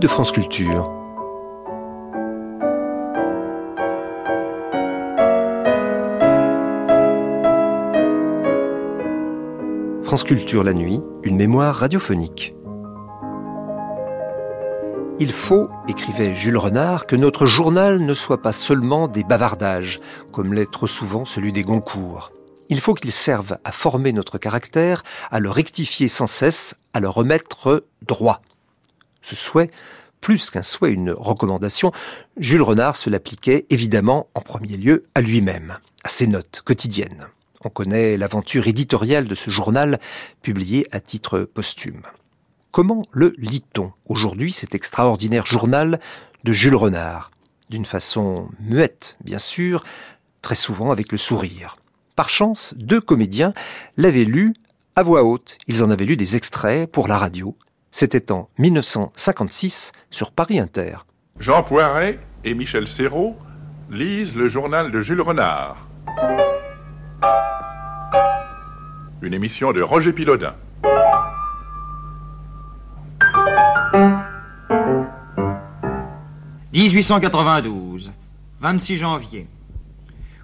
De France Culture. France Culture la nuit, une mémoire radiophonique. Il faut, écrivait Jules Renard, que notre journal ne soit pas seulement des bavardages, comme l'est trop souvent celui des Goncourt. Il faut qu'il serve à former notre caractère, à le rectifier sans cesse, à le remettre droit. Ce souhait, plus qu'un souhait, une recommandation, Jules Renard se l'appliquait évidemment en premier lieu à lui-même, à ses notes quotidiennes. On connaît l'aventure éditoriale de ce journal, publié à titre posthume. Comment le lit-on aujourd'hui, cet extraordinaire journal de Jules Renard? D'une façon muette, bien sûr, très souvent avec le sourire. Par chance, deux comédiens l'avaient lu à voix haute. Ils en avaient lu des extraits pour la radio. C'était en 1956 sur Paris Inter. Jean Poiret et Michel Serrault lisent le journal de Jules Renard. Une émission de Roger Pilaudin. « 1892, 26 janvier.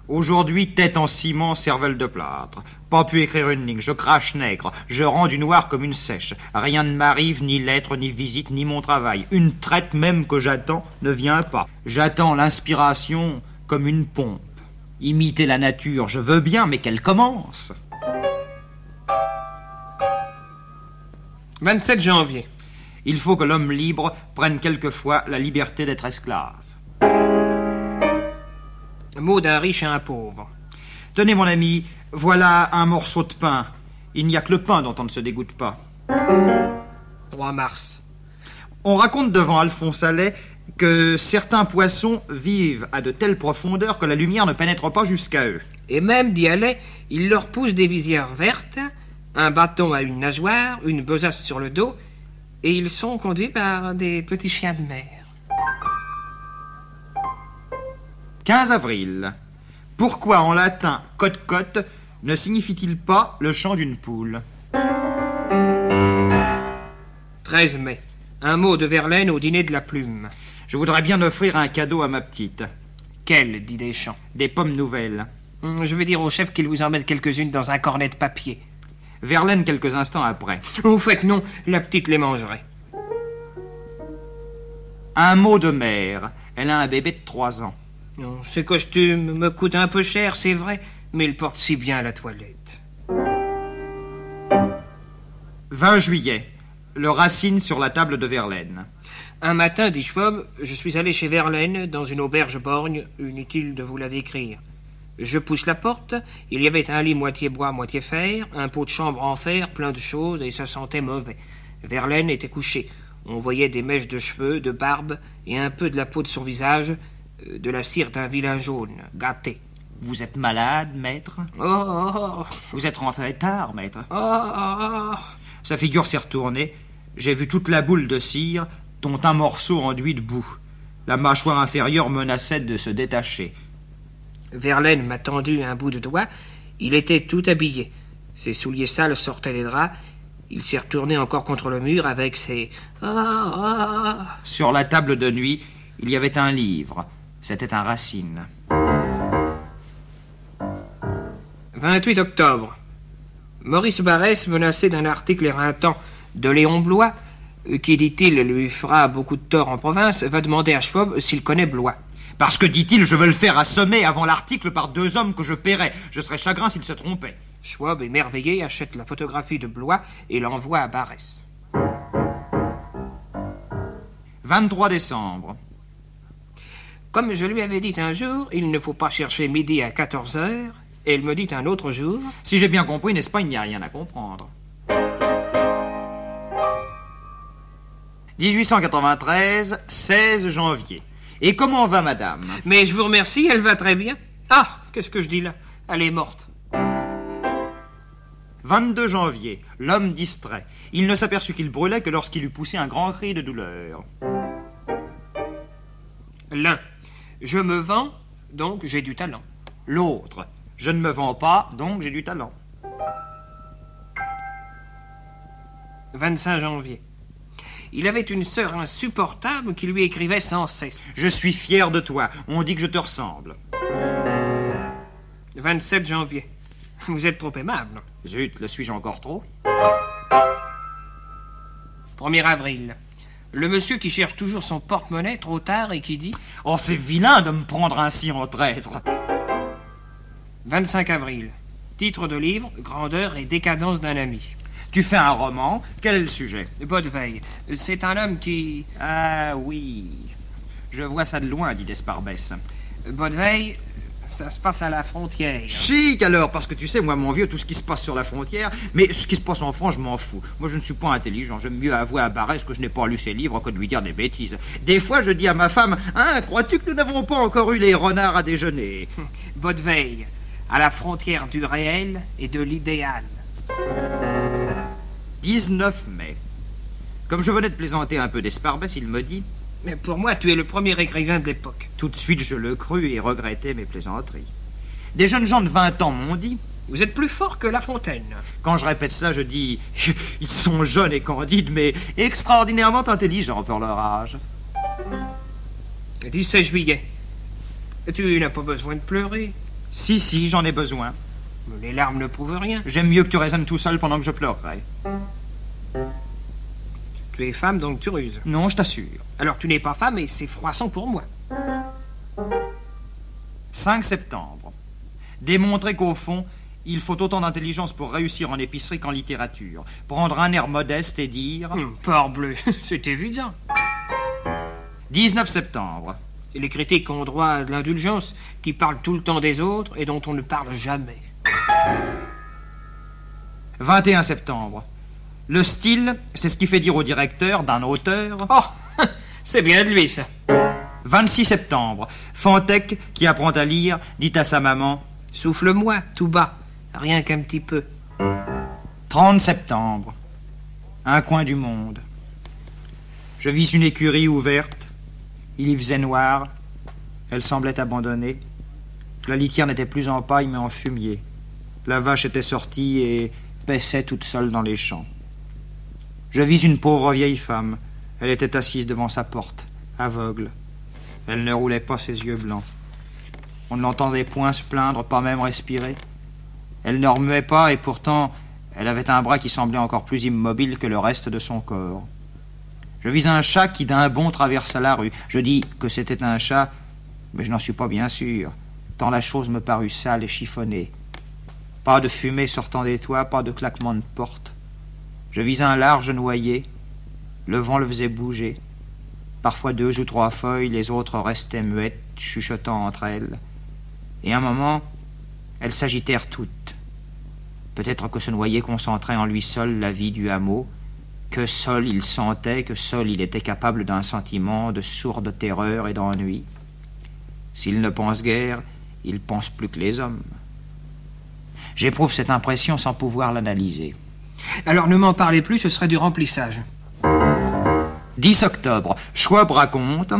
Aujourd'hui, tête en ciment, cervelle de plâtre. Pas pu écrire une ligne, je crache nègre, je rends du noir comme une sèche. Rien ne m'arrive, ni lettre, ni visite, ni mon travail. Une traite même que j'attends ne vient pas. J'attends l'inspiration comme une pompe. Imiter la nature, je veux bien, mais qu'elle commence. 27 janvier. Il faut que l'homme libre prenne quelquefois la liberté d'être esclave. Mot d'un riche et un pauvre. Tenez, mon ami, voilà un morceau de pain. Il n'y a que le pain dont on ne se dégoûte pas. 3 mars. On raconte devant Alphonse Allais que certains poissons vivent à de telles profondeurs que la lumière ne pénètre pas jusqu'à eux. Et même, dit Allais, il leur pousse des visières vertes, un bâton à une nageoire, une besace sur le dos, et ils sont conduits par des petits chiens de mer. 15 avril. Pourquoi en latin cote-cote ne signifie-t-il pas le chant d'une poule? 13 mai. Un mot de Verlaine au dîner de la plume. Je voudrais bien offrir un cadeau à ma petite. Quel, dit Deschamps Des pommes nouvelles. Hum, Je vais dire au chef qu'il vous en mette quelques-unes dans un cornet de papier. Verlaine quelques instants après. Au fait, non, la petite les mangerait. Un mot de mère. Elle a un bébé de 3 ans. Non, Ces costumes me coûtent un peu cher, c'est vrai, mais ils portent si bien à la toilette. 20 juillet. Le racine sur la table de Verlaine. Un matin, dit Schwab, je suis allé chez Verlaine, dans une auberge borgne, inutile de vous la décrire. Je pousse la porte, il y avait un lit moitié bois, moitié fer, un pot de chambre en fer, plein de choses, et ça sentait mauvais. Verlaine était couché. On voyait des mèches de cheveux, de barbe, et un peu de la peau de son visage, de la cire d'un vilain jaune, gâté. Vous êtes malade, maître? Oh, oh, oh, Vous êtes rentré tard, maître. oh, oh. Sa figure s'est retournée. J'ai vu toute la boule de cire, dont un morceau enduit de boue. La mâchoire inférieure menaçait de se détacher. Verlaine m'a tendu un bout de doigt. Il était tout habillé. Ses souliers sales sortaient des draps. Il s'est retourné encore contre le mur avec ses ah, ah. Sur la table de nuit, il y avait un livre. C'était un racine. 28 octobre. Maurice Barrès, menacé d'un article éreintant de Léon Blois, qui, dit-il, lui fera beaucoup de tort en province, va demander à Schwab s'il connaît Blois. Parce que, dit-il, je veux le faire assommer avant l'article par deux hommes que je paierais. Je serais chagrin s'il se trompait. Schwab, émerveillé, achète la photographie de Blois et l'envoie à Barrès. 23 décembre. Comme je lui avais dit un jour, il ne faut pas chercher midi à 14 heures, et il me dit un autre jour, Si j'ai bien compris, n'est-ce pas, il n'y a rien à comprendre. 1893, 16 janvier. Et comment va madame? Mais je vous remercie, elle va très bien. Ah, qu'est-ce que je dis là? Elle est morte. 22 janvier, l'homme distrait. Il ne s'aperçut qu'il brûlait que lorsqu'il eut poussé un grand cri de douleur. L'un, je me vends, donc j'ai du talent. L'autre, je ne me vends pas, donc j'ai du talent. 25 janvier. Il avait une sœur insupportable qui lui écrivait sans cesse. Je suis fier de toi. On dit que je te ressemble. 27 janvier. Vous êtes trop aimable. Zut, le suis-je encore trop? 1er avril. Le monsieur qui cherche toujours son porte-monnaie trop tard et qui dit Oh, c'est vilain de me prendre ainsi en traître. 25 avril. Titre de livre Grandeur et décadence d'un ami. Tu fais un roman. Quel est le sujet? Bodeveille. C'est un homme qui. Ah oui. Je vois ça de loin, dit Desparbès. Bodeveille, ça se passe à la frontière. Chic alors, parce que tu sais, moi, mon vieux, tout ce qui se passe sur la frontière, mais ce qui se passe en France, je m'en fous. Moi, je ne suis pas intelligent. J'aime mieux avouer à Barès que je n'ai pas lu ses livres que de lui dire des bêtises. Des fois, je dis à ma femme Hein, crois-tu que nous n'avons pas encore eu les renards à déjeuner? Bodeveille, à la frontière du réel et de l'idéal. 19 mai. Comme je venais de plaisanter un peu d'Esparbès, il me dit Mais pour moi, tu es le premier écrivain de l'époque. Tout de suite, je le crus et regrettai mes plaisanteries. Des jeunes gens de 20 ans m'ont dit Vous êtes plus fort que La Fontaine. Quand je répète ça, je dis Ils sont jeunes et candides, mais extraordinairement intelligents pour leur âge. 17 juillet. Tu n'as pas besoin de pleurer. Si, si, j'en ai besoin. Les larmes ne prouvent rien. J'aime mieux que tu raisonnes tout seul pendant que je pleurerai. Tu es femme, donc tu ruses. Non, je t'assure. Alors tu n'es pas femme et c'est froissant pour moi. 5 septembre. Démontrer qu'au fond, il faut autant d'intelligence pour réussir en épicerie qu'en littérature. Prendre un air modeste et dire Hum, Parbleu, c'est évident. 19 septembre. Et les critiques ont droit à de l'indulgence, qui parlent tout le temps des autres et dont on ne parle jamais. 21 septembre. Le style, c'est ce qui fait dire au directeur d'un auteur. Oh, c'est bien de lui, ça. 26 septembre. Fantec, qui apprend à lire, dit à sa maman Souffle-moi, tout bas, rien qu'un petit peu. 30 septembre. Un coin du monde. Je vis une écurie ouverte. Il y faisait noir. Elle semblait abandonnée. La litière n'était plus en paille mais en fumier. La vache était sortie et paissait toute seule dans les champs. Je vis une pauvre vieille femme. Elle était assise devant sa porte, aveugle. Elle ne roulait pas ses yeux blancs. On ne l'entendait point se plaindre, pas même respirer. Elle ne remuait pas et pourtant elle avait un bras qui semblait encore plus immobile que le reste de son corps. Je vis un chat qui d'un bond traversa la rue. Je dis que c'était un chat, mais je n'en suis pas bien sûr, tant la chose me parut sale et chiffonnée. Pas de fumée sortant des toits, pas de claquement de porte. Je vis un large noyer. Le vent le faisait bouger. Parfois deux ou trois feuilles, les autres restaient muettes, chuchotant entre elles. Et un moment, elles s'agitèrent toutes. Peut-être que ce noyer concentrait en lui seul la vie du hameau, que seul il sentait, que seul il était capable d'un sentiment de sourde terreur et d'ennui. S'il ne pense guère, il pense plus que les hommes. J'éprouve cette impression sans pouvoir l'analyser. Alors ne m'en parlez plus, ce serait du remplissage. 10 octobre, Schwab raconte.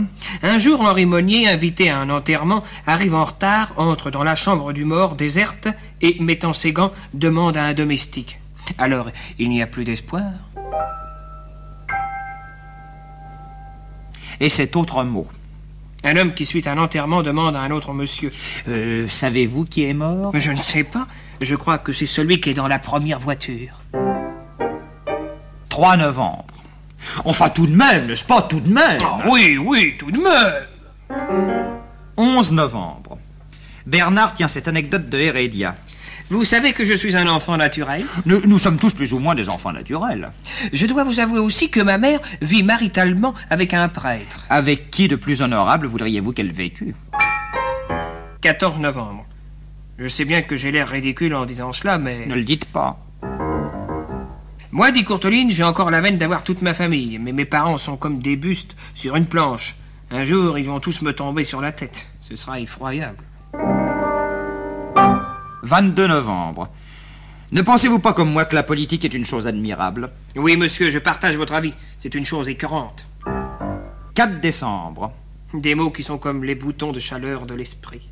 Un jour, Henri Monnier, invité à un enterrement, arrive en retard, entre dans la chambre du mort déserte et, mettant ses gants, demande à un domestique. Alors, il n'y a plus d'espoir Et cet autre mot. Un homme qui, suite à un enterrement, demande à un autre monsieur. Euh, savez-vous qui est mort? Mais je ne sais pas. Je crois que c'est celui qui est dans la première voiture. 3 novembre. Enfin, tout de même, n'est-ce pas, tout de même Ah oui, oui, tout de même 11 novembre. Bernard tient cette anecdote de Heredia. Vous savez que je suis un enfant naturel Nous, nous sommes tous plus ou moins des enfants naturels. Je dois vous avouer aussi que ma mère vit maritalement avec un prêtre. Avec qui de plus honorable voudriez-vous qu'elle vécût? 14 novembre. Je sais bien que j'ai l'air ridicule en disant cela, mais... Ne le dites pas. Moi, dit Courteline, j'ai encore la veine d'avoir toute ma famille, mais mes parents sont comme des bustes sur une planche. Un jour, ils vont tous me tomber sur la tête. Ce sera effroyable. 22 novembre. Ne pensez-vous pas comme moi que la politique est une chose admirable? Oui, monsieur, je partage votre avis. C'est une chose écœurante. 4 décembre. Des mots qui sont comme les boutons de chaleur de l'esprit.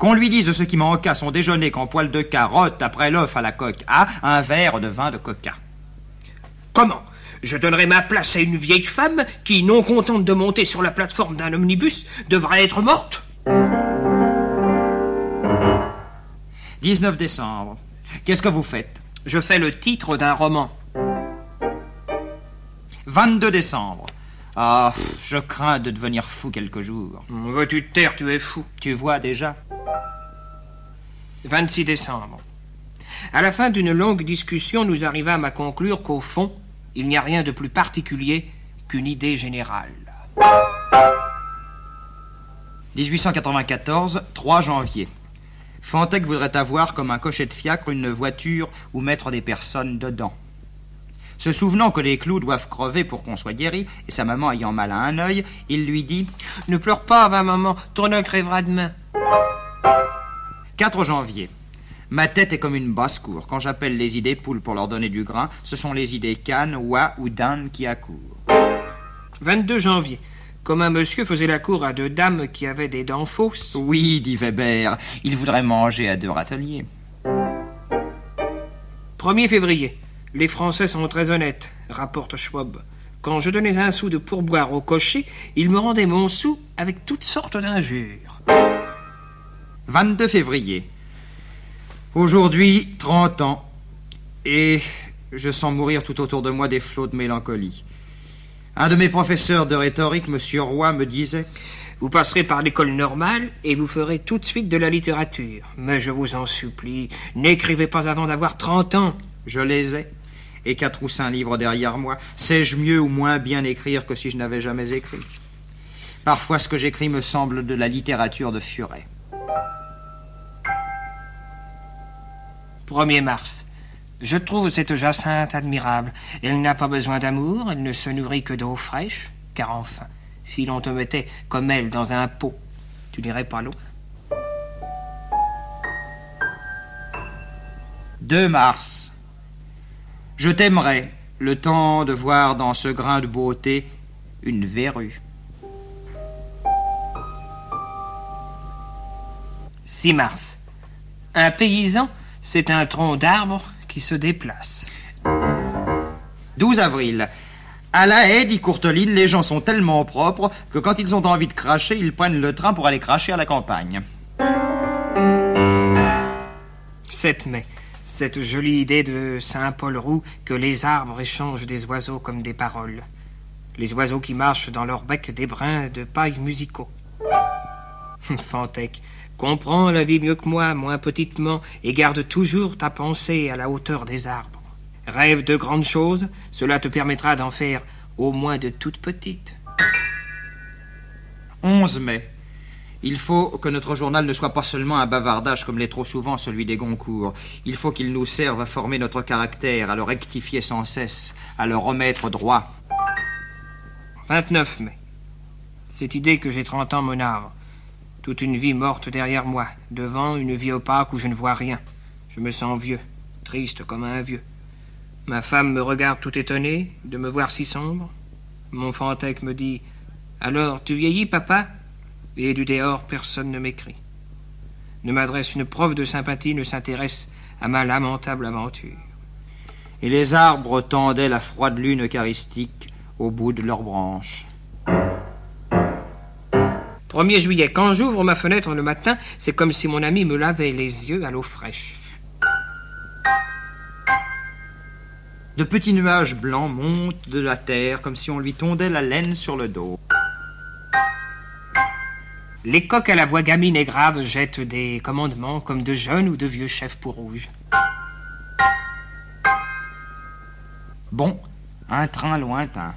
Qu'on lui dise ce qui manque à son déjeuner qu'en poil de carotte, après l'œuf à la coque A, un verre de vin de coca. Comment? Je donnerai ma place à une vieille femme qui, non contente de monter sur la plateforme d'un omnibus, devrait être morte? 19 décembre. Qu'est-ce que vous faites? Je fais le titre d'un roman. 22 décembre. Ah, je crains de devenir fou quelques jours. Veux-tu te taire, tu es fou. Tu vois déjà? 26 décembre. À la fin d'une longue discussion, nous arrivâmes à conclure qu'au fond, il n'y a rien de plus particulier qu'une idée générale. 1894, 3 janvier. Fantec voudrait avoir comme un cocher de fiacre une voiture où mettre des personnes dedans. Se souvenant que les clous doivent crever pour qu'on soit guéri, et sa maman ayant mal à un œil, il lui dit Ne pleure pas, va maman, ton œil crèvera demain. 4 janvier. Ma tête est comme une basse-cour. Quand j'appelle les idées poules pour leur donner du grain, ce sont les idées cannes, oies ou d'âne qui accourent. 22 janvier. Comme un monsieur faisait la cour à deux dames qui avaient des dents fausses. Oui, dit Weber, il voudrait manger à deux râteliers. 1er février. Les Français sont très honnêtes, rapporte Schwab. Quand je donnais un sou de pourboire au cocher, il me rendait mon sou avec toutes sortes d'injures. 22 février. Aujourd'hui, 30 ans. Et je sens mourir tout autour de moi des flots de mélancolie. Un de mes professeurs de rhétorique, M. Roy, me disait Vous passerez par l'école normale et vous ferez tout de suite de la littérature. Mais je vous en supplie, n'écrivez pas avant d'avoir 30 ans. Je les ai. Et quatre ou cinq livres derrière moi. Sais-je mieux ou moins bien écrire que si je n'avais jamais écrit? Parfois, ce que j'écris me semble de la littérature de Furet. 1er mars. Je trouve cette Jacinthe admirable. Elle n'a pas besoin d'amour, elle ne se nourrit que d'eau fraîche, car enfin, si l'on te mettait comme elle dans un pot, tu n'irais pas loin. 2 mars. Je t'aimerais le temps de voir dans ce grain de beauté une verrue. 6 mars. Un paysan, c'est un tronc d'arbre qui se déplace. 12 avril. À la haie, dit Courteline, les gens sont tellement propres que quand ils ont envie de cracher, ils prennent le train pour aller cracher à la campagne. 7 mai. Cette jolie idée de Saint Paul Roux que les arbres échangent des oiseaux comme des paroles. Les oiseaux qui marchent dans leur bec des brins de paille musicaux. Fantec, comprends la vie mieux que moi, moins petitement, et garde toujours ta pensée à la hauteur des arbres. Rêve de grandes choses, cela te permettra d'en faire au moins de toutes petites. 11 mai. Il faut que notre journal ne soit pas seulement un bavardage comme l'est trop souvent celui des Goncourt. Il faut qu'il nous serve à former notre caractère, à le rectifier sans cesse, à le remettre droit. 29 mai. Cette idée que j'ai 30 ans m'énerve. Toute une vie morte derrière moi, devant une vie opaque où je ne vois rien. Je me sens vieux, triste comme un vieux. Ma femme me regarde tout étonnée de me voir si sombre. Mon Fantec me dit Alors, tu vieillis, papa? Et du dehors, personne ne m'écrit. Ne m'adresse une preuve de sympathie, ne s'intéresse à ma lamentable aventure. Et les arbres tendaient la froide lune eucharistique au bout de leurs branches. 1er juillet, quand j'ouvre ma fenêtre le matin, c'est comme si mon ami me lavait les yeux à l'eau fraîche. De petits nuages blancs montent de la terre comme si on lui tondait la laine sur le dos. Les coqs à la voix gamine et grave jettent des commandements comme de jeunes ou de vieux chefs pour rouge. Bon, un train lointain.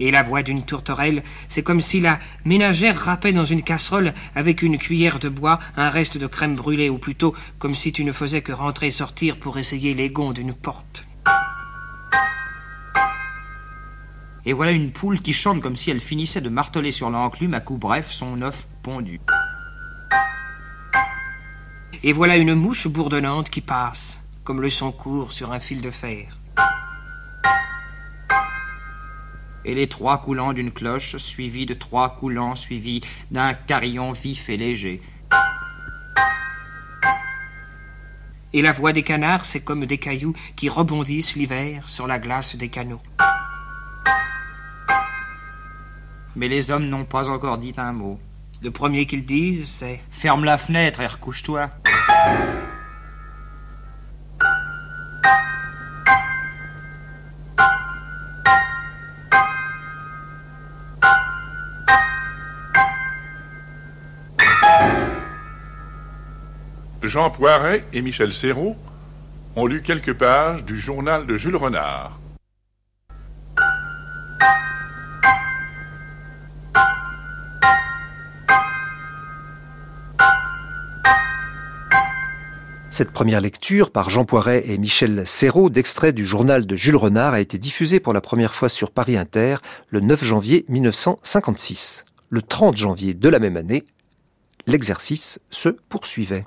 Et la voix d'une tourterelle, c'est comme si la ménagère râpait dans une casserole avec une cuillère de bois un reste de crème brûlée, ou plutôt comme si tu ne faisais que rentrer et sortir pour essayer les gonds d'une porte. Et voilà une poule qui chante comme si elle finissait de marteler sur l'enclume à coups brefs son œuf pondu. Et voilà une mouche bourdonnante qui passe, comme le son court sur un fil de fer. Et les trois coulants d'une cloche, suivis de trois coulants suivis d'un carillon vif et léger. Et la voix des canards, c'est comme des cailloux qui rebondissent l'hiver sur la glace des canaux. Mais les hommes n'ont pas encore dit un mot. Le premier qu'ils disent, c'est Ferme la fenêtre et recouche-toi. Jean Poiret et Michel Serrault ont lu quelques pages du journal de Jules Renard. Cette première lecture par Jean Poiret et Michel Serrault d'extrait du journal de Jules Renard a été diffusée pour la première fois sur Paris Inter le 9 janvier 1956. Le 30 janvier de la même année, l'exercice se poursuivait.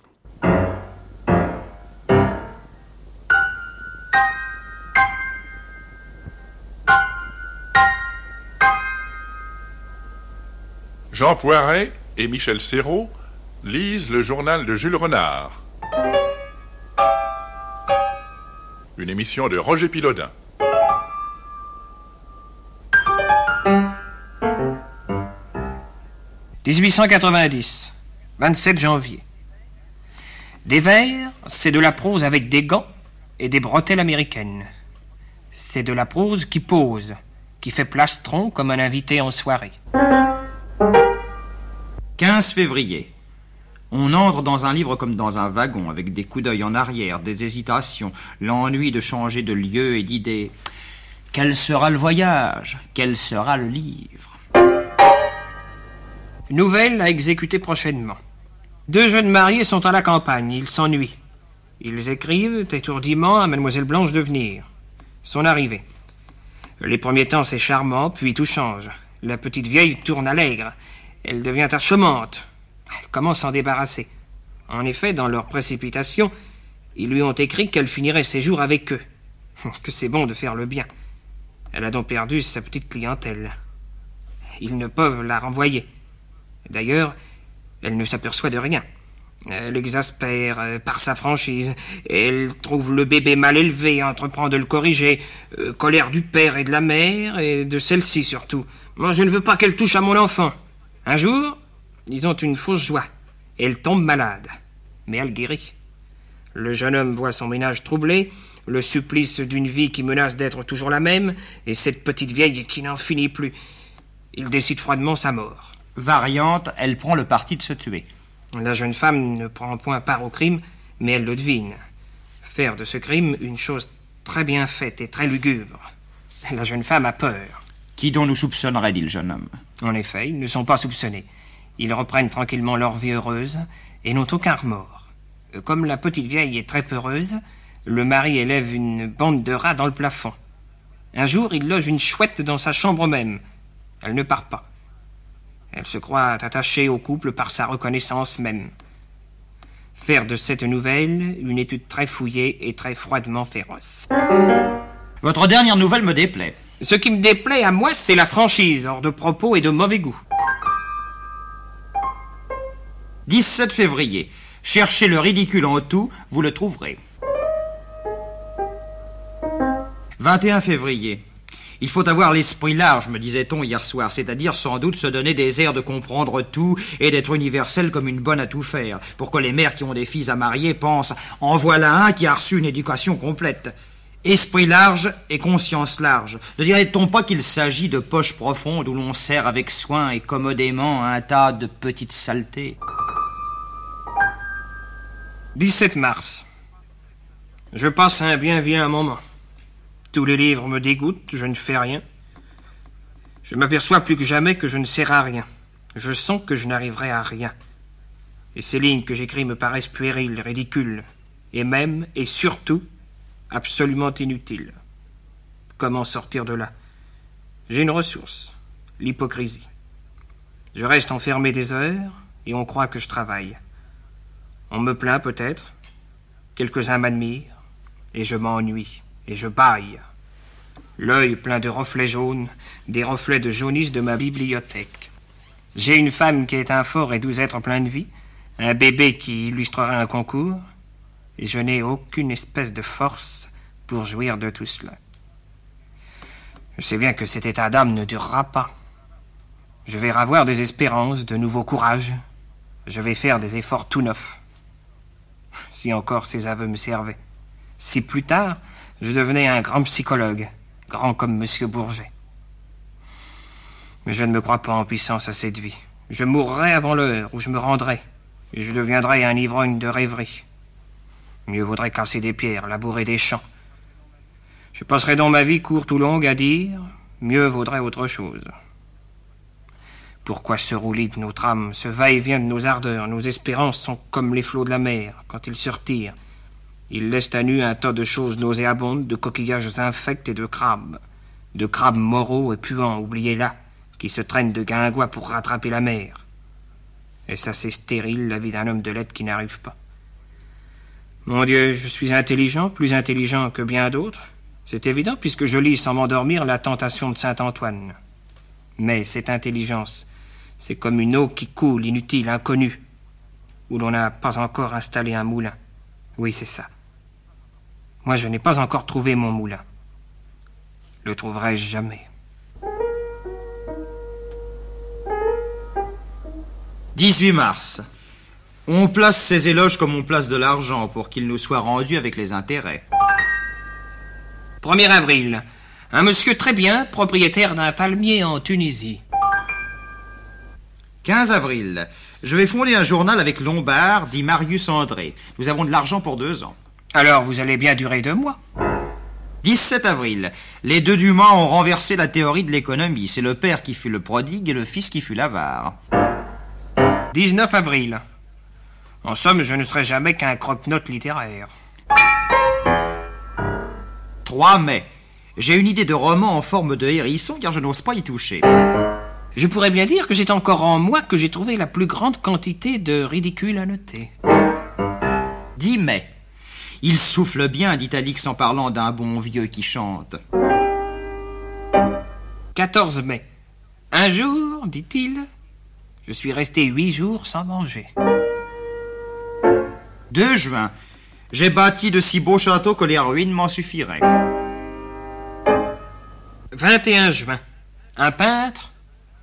Jean Poiret et Michel Serrault lisent le journal de Jules Renard. Une émission de Roger Pilaudin. « 1890, 27 janvier. Des vers, c'est de la prose avec des gants et des bretelles américaines. C'est de la prose qui pose, qui fait plastron comme un invité en soirée. 15 février. On entre dans un livre comme dans un wagon, avec des coups d'œil en arrière, des hésitations, l'ennui de changer de lieu et d'idée. Quel sera le voyage? Quel sera le livre? Nouvelle à exécuter prochainement. Deux jeunes mariés sont à la campagne, ils s'ennuient. Ils écrivent étourdiment à Mademoiselle Blanche de venir. Son arrivée. Les premiers temps, c'est charmant, puis tout change. La petite vieille tourne allègre. Elle devient assommante. Comment s'en débarrasser En effet, dans leur précipitation, ils lui ont écrit qu'elle finirait ses jours avec eux. Que c'est bon de faire le bien. Elle a donc perdu sa petite clientèle. Ils ne peuvent la renvoyer. D'ailleurs, elle ne s'aperçoit de rien. Elle exaspère euh, par sa franchise. Elle trouve le bébé mal élevé, entreprend de le corriger. Euh, colère du père et de la mère, et de celle-ci surtout. Moi, je ne veux pas qu'elle touche à mon enfant. Un jour, ils ont une fausse joie. Elle tombe malade. Mais elle guérit. Le jeune homme voit son ménage troublé, le supplice d'une vie qui menace d'être toujours la même, et cette petite vieille qui n'en finit plus. Il décide froidement sa mort. Variante, elle prend le parti de se tuer. La jeune femme ne prend point part au crime, mais elle le devine. Faire de ce crime une chose très bien faite et très lugubre. La jeune femme a peur. Qui dont nous soupçonnerait, dit le jeune homme? En effet, ils ne sont pas soupçonnés. Ils reprennent tranquillement leur vie heureuse et n'ont aucun remords. Comme la petite vieille est très peureuse, le mari élève une bande de rats dans le plafond. Un jour, il loge une chouette dans sa chambre même. Elle ne part pas. Elle se croit attachée au couple par sa reconnaissance même. Faire de cette nouvelle une étude très fouillée et très froidement féroce. Votre dernière nouvelle me déplaît. Ce qui me déplaît à moi, c'est la franchise, hors de propos et de mauvais goût. 17 février. Cherchez le ridicule en tout, vous le trouverez. 21 février. Il faut avoir l'esprit large, me disait-on hier soir, c'est-à-dire sans doute se donner des airs de comprendre tout et d'être universel comme une bonne à tout faire, pour que les mères qui ont des filles à marier pensent En voilà un qui a reçu une éducation complète. Esprit large et conscience large. Ne dirait-on pas qu'il s'agit de poches profondes où l'on sert avec soin et commodément un tas de petites saletés? 17 mars. Je passe un bien vilain moment. Tous les livres me dégoûtent, je ne fais rien. Je m'aperçois plus que jamais que je ne sers à rien. Je sens que je n'arriverai à rien. Et ces lignes que j'écris me paraissent puériles, ridicules, et même, et surtout, absolument inutiles. Comment sortir de là? J'ai une ressource, l'hypocrisie. Je reste enfermé des heures, et on croit que je travaille. On me plaint peut-être, quelques-uns m'admirent, et je m'ennuie et je baille. L'œil plein de reflets jaunes, des reflets de jaunisse de ma bibliothèque. J'ai une femme qui est un fort et doux être plein de vie, un bébé qui illustrerait un concours, et je n'ai aucune espèce de force pour jouir de tout cela. Je sais bien que cet état d'âme ne durera pas. Je vais ravoir des espérances, de nouveaux courages. Je vais faire des efforts tout neufs. Si encore ces aveux me servaient. Si plus tard, je devenais un grand psychologue, grand comme M. Bourget. Mais je ne me crois pas en puissance à cette vie. Je mourrai avant l'heure où je me rendrai, et je deviendrai un ivrogne de rêverie. Mieux vaudrait casser des pierres, labourer des champs. Je passerai donc ma vie courte ou longue à dire, mieux vaudrait autre chose. Pourquoi ce roulis de notre âme, ce va-et-vient de nos ardeurs, nos espérances sont comme les flots de la mer, quand ils se retirent. Ils laissent à nu un tas de choses nauséabondes, de coquillages infects et de crabes. De crabes moraux et puants, oubliés là, qui se traînent de guingois pour rattraper la mer. Et ça, c'est stérile, la vie d'un homme de lettres qui n'arrive pas. Mon Dieu, je suis intelligent, plus intelligent que bien d'autres. C'est évident puisque je lis sans m'endormir la tentation de Saint Antoine. Mais cette intelligence, c'est comme une eau qui coule, inutile, inconnue, où l'on n'a pas encore installé un moulin. Oui, c'est ça. Moi, je n'ai pas encore trouvé mon moulin. Le trouverai-je jamais. 18 mars. On place ces éloges comme on place de l'argent pour qu'il nous soit rendu avec les intérêts. 1er avril. Un monsieur très bien, propriétaire d'un palmier en Tunisie. 15 avril. Je vais fonder un journal avec Lombard, dit Marius André. Nous avons de l'argent pour deux ans. Alors vous allez bien durer deux mois? 17 avril. Les deux Dumas ont renversé la théorie de l'économie. C'est le père qui fut le prodigue et le fils qui fut l'avare. 19 avril. En somme, je ne serai jamais qu'un croque-note littéraire. 3 mai. J'ai une idée de roman en forme de hérisson car je n'ose pas y toucher. Je pourrais bien dire que c'est encore en moi que j'ai trouvé la plus grande quantité de ridicule à noter. 10 mai. Il souffle bien, dit Alix en parlant d'un bon vieux qui chante. 14 mai. Un jour, dit-il, je suis resté huit jours sans manger. 2 juin. J'ai bâti de si beaux châteaux que les ruines m'en suffiraient. 21 juin. Un peintre,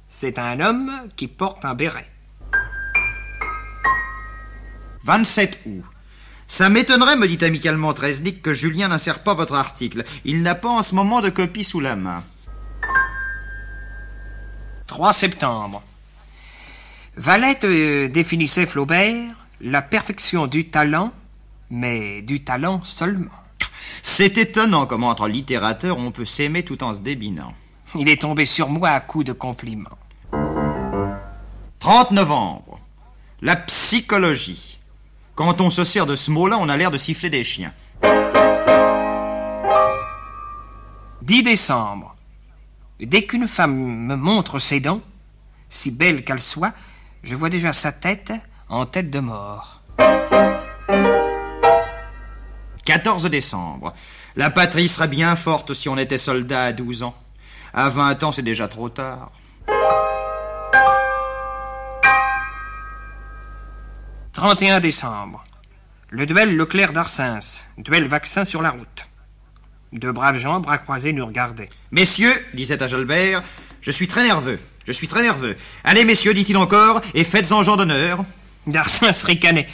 c'est un homme qui porte un béret. 27 août. Ça m'étonnerait, me dit amicalement Tresnik, que Julien n'insère pas votre article. Il n'a pas en ce moment de copie sous la main. 3 septembre. Valette euh, définissait Flaubert la perfection du talent, mais du talent seulement. C'est étonnant comment entre littérateurs on peut s'aimer tout en se débinant. Il est tombé sur moi à coups de compliments. 30 novembre. La psychologie. Quand on se sert de ce mot-là, on a l'air de siffler des chiens. 10 décembre. Dès qu'une femme me montre ses dents, si belle qu'elle soit, je vois déjà sa tête en tête de mort. 14 décembre. La patrie serait bien forte si on était soldat à 12 ans. À 20 ans, c'est déjà trop tard. 31 décembre. Le duel Leclerc d'Arsens. Duel vaccin sur la route. Deux braves gens, bras croisés, nous regardaient. Messieurs, disait à Jalbert, je suis très nerveux. Je suis très nerveux. Allez, messieurs, dit-il encore, et faites-en gens d'honneur. Darsens ricanait.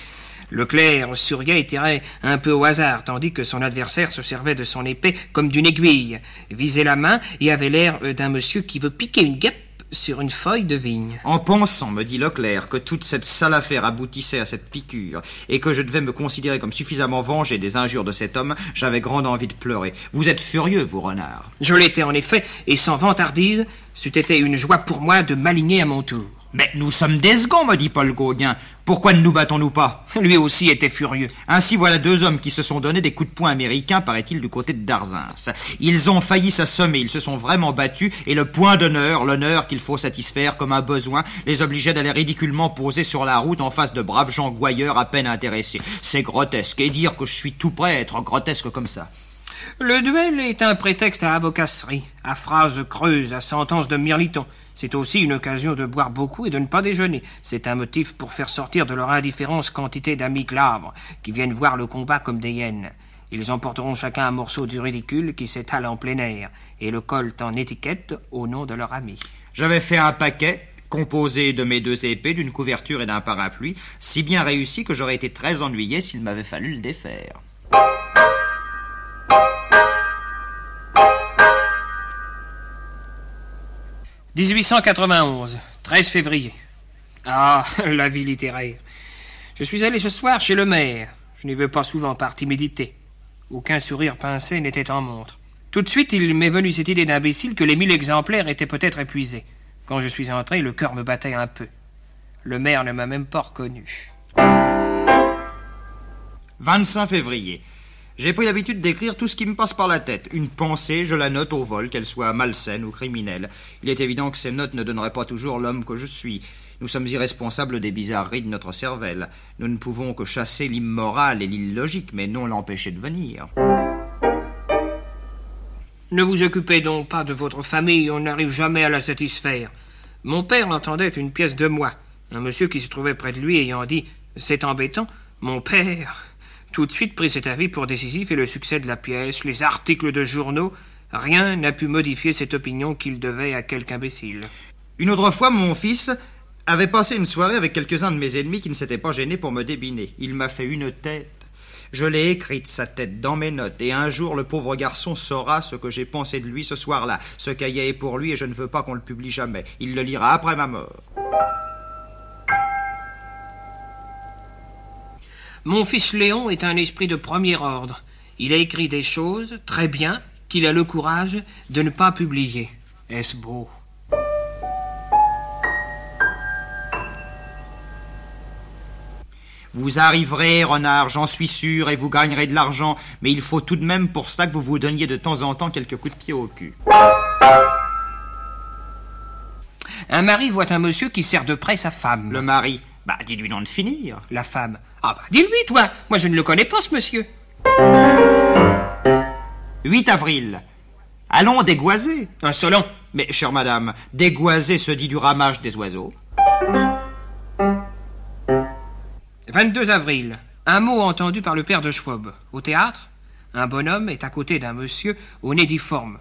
Leclerc souriait et tirait un peu au hasard, tandis que son adversaire se servait de son épée comme d'une aiguille, visait la main et avait l'air d'un monsieur qui veut piquer une guêpe sur une feuille de vigne. En pensant, me dit Leclerc, que toute cette sale affaire aboutissait à cette piqûre, et que je devais me considérer comme suffisamment vengé des injures de cet homme, j'avais grande envie de pleurer. Vous êtes furieux, vous, renard. Je l'étais en effet, et sans vantardise, c'eût été une joie pour moi de m'aligner à mon tour. Mais nous sommes des seconds, me dit Paul Gauguin. Pourquoi ne nous battons-nous pas Lui aussi était furieux. Ainsi voilà deux hommes qui se sont donné des coups de poing américains, paraît-il, du côté de Darzins. Ils ont failli s'assommer, ils se sont vraiment battus, et le point d'honneur, l'honneur qu'il faut satisfaire comme un besoin, les obligeait d'aller ridiculement poser sur la route en face de braves gens gouailleurs à peine intéressés. C'est grotesque, et dire que je suis tout prêt à être grotesque comme ça. Le duel est un prétexte à avocasserie, à phrases creuses, à sentences de mirliton. C'est aussi une occasion de boire beaucoup et de ne pas déjeuner. C'est un motif pour faire sortir de leur indifférence quantité d'amis glabres, qui viennent voir le combat comme des hyènes. Ils emporteront chacun un morceau du ridicule qui s'étale en plein air, et le collent en étiquette au nom de leur ami. J'avais fait un paquet, composé de mes deux épées, d'une couverture et d'un parapluie, si bien réussi que j'aurais été très ennuyé s'il m'avait fallu le défaire. 1891, 13 février. Ah, la vie littéraire. Je suis allé ce soir chez le maire. Je n'y vais pas souvent par timidité. Aucun sourire pincé n'était en montre. Tout de suite, il m'est venu cette idée d'imbécile que les mille exemplaires étaient peut-être épuisés. Quand je suis entré, le cœur me battait un peu. Le maire ne m'a même pas reconnu. 25 février. J'ai pris l'habitude d'écrire tout ce qui me passe par la tête. Une pensée, je la note au vol, qu'elle soit malsaine ou criminelle. Il est évident que ces notes ne donneraient pas toujours l'homme que je suis. Nous sommes irresponsables des bizarreries de notre cervelle. Nous ne pouvons que chasser l'immoral et l'illogique, mais non l'empêcher de venir. Ne vous occupez donc pas de votre famille, on n'arrive jamais à la satisfaire. Mon père entendait une pièce de moi. Un monsieur qui se trouvait près de lui ayant dit C'est embêtant, mon père tout de suite pris cet avis pour décisif et le succès de la pièce, les articles de journaux, rien n'a pu modifier cette opinion qu'il devait à quelque imbécile. Une autre fois, mon fils avait passé une soirée avec quelques-uns de mes ennemis qui ne s'étaient pas gênés pour me débiner. Il m'a fait une tête. Je l'ai écrite, sa tête, dans mes notes, et un jour le pauvre garçon saura ce que j'ai pensé de lui ce soir-là. Ce cahier est pour lui et je ne veux pas qu'on le publie jamais. Il le lira après ma mort. Mon fils Léon est un esprit de premier ordre. Il a écrit des choses, très bien, qu'il a le courage de ne pas publier. Est-ce beau? Vous arriverez, renard, j'en suis sûr, et vous gagnerez de l'argent, mais il faut tout de même pour cela que vous vous donniez de temps en temps quelques coups de pied au cul. Un mari voit un monsieur qui sert de près sa femme. Le mari, bah dis-lui non de finir. La femme, ah bah dis-lui, toi Moi je ne le connais pas, ce monsieur. 8 avril. Allons dégoiser. Insolent. Mais, chère madame, dégoiser se dit du ramage des oiseaux. 22 avril. Un mot entendu par le père de Schwab. Au théâtre, un bonhomme est à côté d'un monsieur au nez difforme.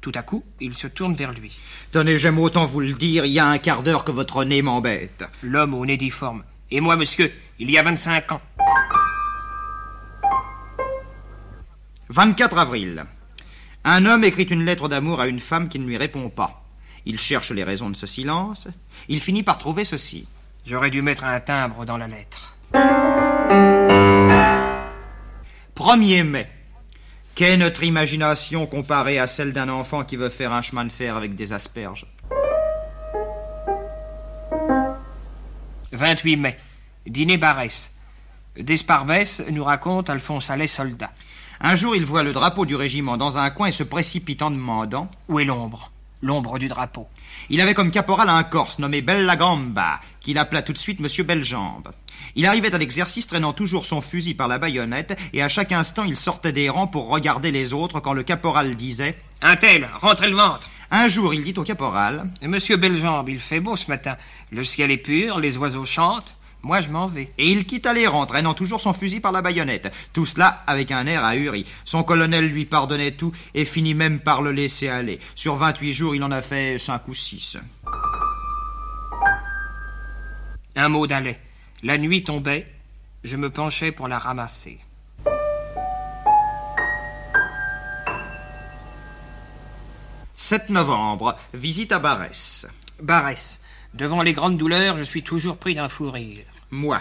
Tout à coup, il se tourne vers lui. Tenez, j'aime autant vous le dire, il y a un quart d'heure que votre nez m'embête. L'homme au nez difforme. Et moi, monsieur, il y a 25 ans. 24 avril. Un homme écrit une lettre d'amour à une femme qui ne lui répond pas. Il cherche les raisons de ce silence. Il finit par trouver ceci. J'aurais dû mettre un timbre dans la lettre. 1er mai. Qu'est notre imagination comparée à celle d'un enfant qui veut faire un chemin de fer avec des asperges? 28 mai. Dîner Barès. Desparbès nous raconte Alphonse Allais soldat. Un jour, il voit le drapeau du régiment dans un coin et se précipite en demandant Où est l'ombre? L'ombre du drapeau. Il avait comme caporal un Corse nommé Bella Gamba, qu'il appela tout de suite Monsieur Bellejambe. Il arrivait à l'exercice traînant toujours son fusil par la baïonnette, et à chaque instant il sortait des rangs pour regarder les autres quand le caporal disait Un tel, rentrez le ventre Un jour, il dit au caporal Monsieur Bellejambe, il fait beau ce matin. Le ciel est pur, les oiseaux chantent. Moi, je m'en vais. Et il quitta les rangs, traînant toujours son fusil par la baïonnette. Tout cela avec un air ahuri. Son colonel lui pardonnait tout et finit même par le laisser aller. Sur 28 jours, il en a fait 5 ou 6. Un mot d'aller. La nuit tombait. Je me penchais pour la ramasser. « 7 novembre. Visite à Barès. Barès. Devant les grandes douleurs, je suis toujours pris d'un fou rire. Moi.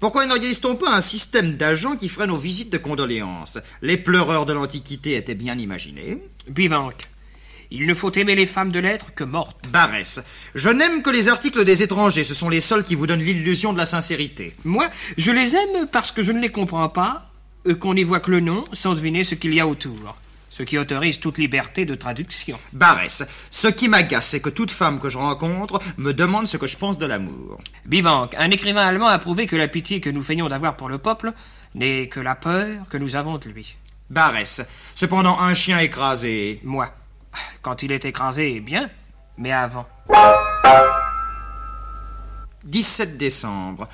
Pourquoi n'organise-t-on pas un système d'agents qui ferait nos visites de condoléances? Les pleureurs de l'Antiquité étaient bien imaginés. Bivanque. Il ne faut aimer les femmes de lettres que mortes. Barès. Je n'aime que les articles des étrangers, ce sont les seuls qui vous donnent l'illusion de la sincérité. Moi, je les aime parce que je ne les comprends pas, euh, qu'on n'y voit que le nom, sans deviner ce qu'il y a autour ce qui autorise toute liberté de traduction. Barès, ce qui m'agace, c'est que toute femme que je rencontre me demande ce que je pense de l'amour. Bivanque, un écrivain allemand a prouvé que la pitié que nous feignons d'avoir pour le peuple n'est que la peur que nous avons de lui. Barès. Cependant, un chien écrasé. Moi. Quand il est écrasé, bien. Mais avant. 17 décembre.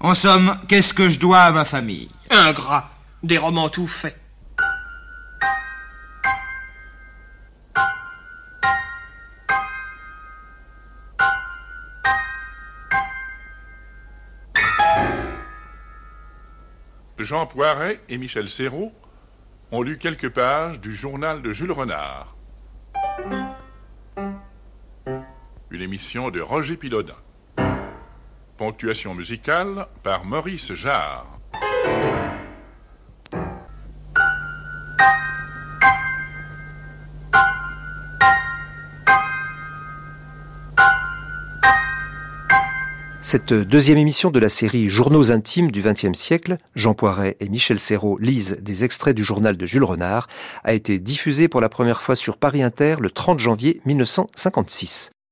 En somme, qu'est-ce que je dois à ma famille? Ingrat. Des romans tout faits. Jean Poiret et Michel Serrault ont lu quelques pages du journal de Jules Renard. Une émission de Roger Pilodin. Ponctuation musicale par Maurice Jarre. Cette deuxième émission de la série Journaux intimes du XXe siècle, Jean Poiret et Michel Serrault lisent des extraits du journal de Jules Renard, a été diffusée pour la première fois sur Paris Inter le 30 janvier 1956.